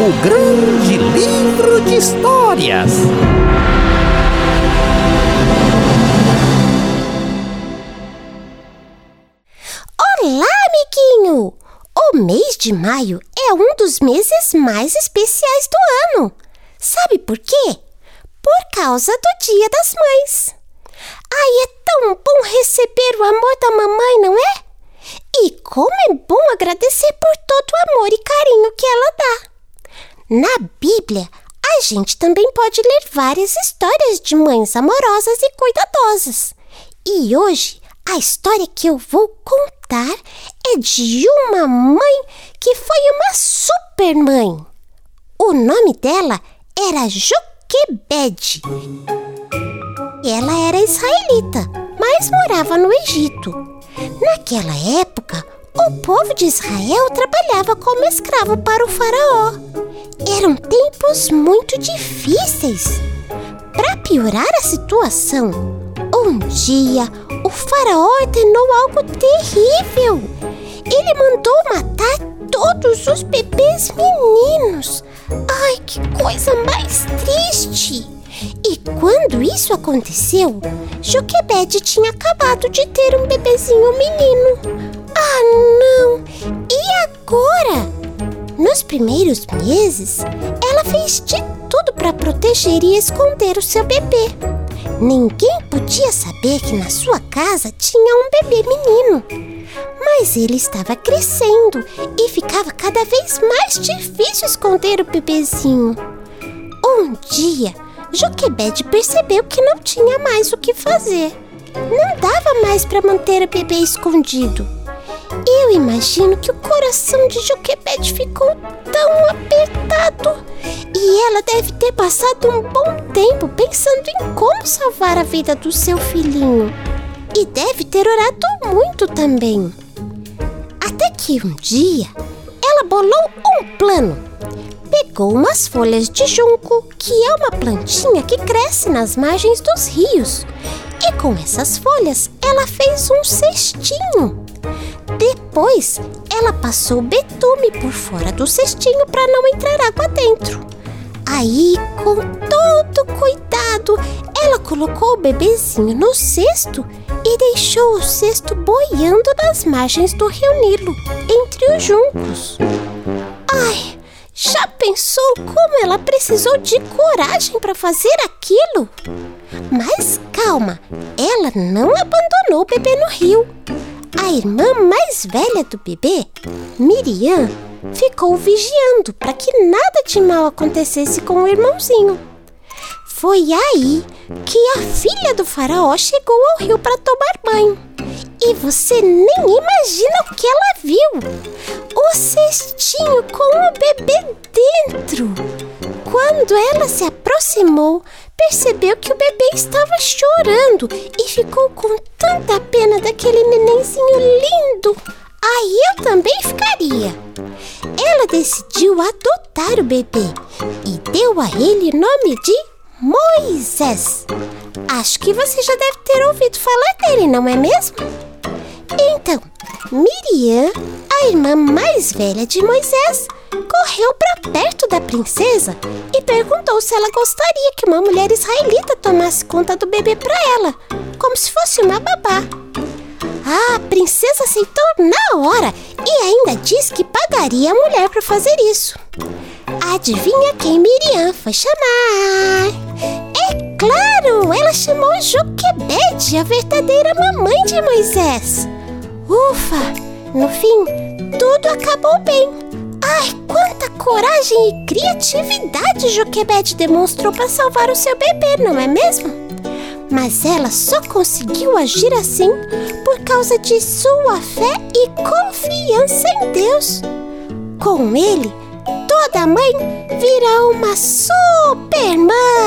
o grande livro de histórias. Olá, amiguinho! O mês de maio é um dos meses mais especiais do ano. Sabe por quê? Por causa do Dia das Mães. Ai, é tão bom receber o amor da mamãe, não é? E como é bom agradecer por todo o amor e carinho que ela dá. Na Bíblia, a gente também pode ler várias histórias de mães amorosas e cuidadosas. E hoje, a história que eu vou contar é de uma mãe que foi uma super mãe. O nome dela era Joquebede. Ela era israelita, mas morava no Egito. Naquela época, o povo de Israel trabalhava como escravo para o faraó. Eram tempos muito difíceis. Para piorar a situação, um dia o faraó ordenou algo terrível. Ele mandou matar todos os bebês meninos. Ai, que coisa mais triste! E quando isso aconteceu, Joquebede tinha acabado de ter um bebezinho menino. Ah, não! E agora? Nos primeiros meses, ela fez de tudo para proteger e esconder o seu bebê. Ninguém podia saber que na sua casa tinha um bebê menino. Mas ele estava crescendo e ficava cada vez mais difícil esconder o bebezinho. Um dia, Joquebede percebeu que não tinha mais o que fazer. Não dava mais para manter o bebê escondido. Eu imagino que o coração de Joquebede ficou tão apertado. E ela deve ter passado um bom tempo pensando em como salvar a vida do seu filhinho. E deve ter orado muito também. Até que um dia ela bolou um plano pegou umas folhas de junco, que é uma plantinha que cresce nas margens dos rios, e com essas folhas ela fez um cestinho. Depois, ela passou betume por fora do cestinho para não entrar água dentro. Aí, com todo cuidado, ela colocou o bebezinho no cesto e deixou o cesto boiando nas margens do rio Nilo, entre os juncos. Ai, já pensou como ela precisou de coragem para fazer aquilo? Mas calma, ela não abandonou o bebê no rio. A irmã mais velha do bebê, Miriam, ficou vigiando para que nada de mal acontecesse com o irmãozinho. Foi aí que a filha do faraó chegou ao rio para tomar banho. E você nem imagina o que ela viu o cestinho com o bebê dentro. Quando ela se aproximou, percebeu que o bebê estava chorando e ficou com tanta pena daquele nenenzinho lindo. Aí eu também ficaria. Ela decidiu adotar o bebê e deu a ele nome de Moisés. Acho que você já deve ter ouvido falar dele, não é mesmo? Então, Miriam a irmã mais velha de Moisés correu para perto da princesa e perguntou se ela gostaria que uma mulher israelita tomasse conta do bebê para ela, como se fosse uma babá. A princesa aceitou na hora e ainda disse que pagaria a mulher para fazer isso. Adivinha quem Miriam foi chamar? É claro, ela chamou Joquebede, a verdadeira mamãe de Moisés. Ufa! No fim, tudo acabou bem. Ai, quanta coragem e criatividade Joquebede demonstrou para salvar o seu bebê, não é mesmo? Mas ela só conseguiu agir assim por causa de sua fé e confiança em Deus. Com ele, toda mãe vira uma super mãe.